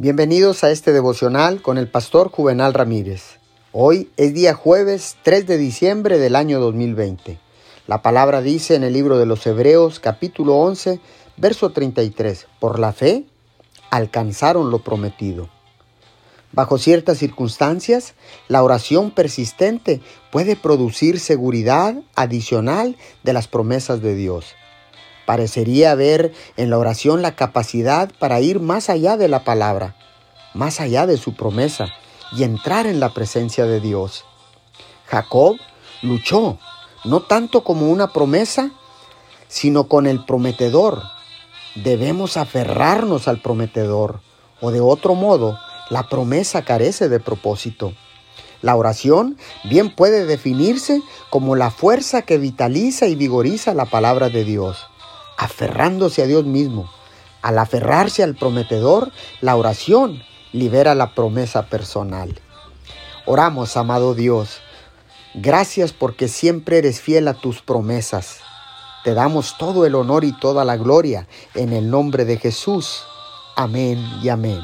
Bienvenidos a este devocional con el pastor Juvenal Ramírez. Hoy es día jueves 3 de diciembre del año 2020. La palabra dice en el libro de los Hebreos capítulo 11, verso 33, por la fe alcanzaron lo prometido. Bajo ciertas circunstancias, la oración persistente puede producir seguridad adicional de las promesas de Dios. Parecería ver en la oración la capacidad para ir más allá de la palabra, más allá de su promesa y entrar en la presencia de Dios. Jacob luchó, no tanto como una promesa, sino con el prometedor. Debemos aferrarnos al prometedor, o de otro modo, la promesa carece de propósito. La oración bien puede definirse como la fuerza que vitaliza y vigoriza la palabra de Dios aferrándose a Dios mismo. Al aferrarse al prometedor, la oración libera la promesa personal. Oramos, amado Dios. Gracias porque siempre eres fiel a tus promesas. Te damos todo el honor y toda la gloria en el nombre de Jesús. Amén y amén.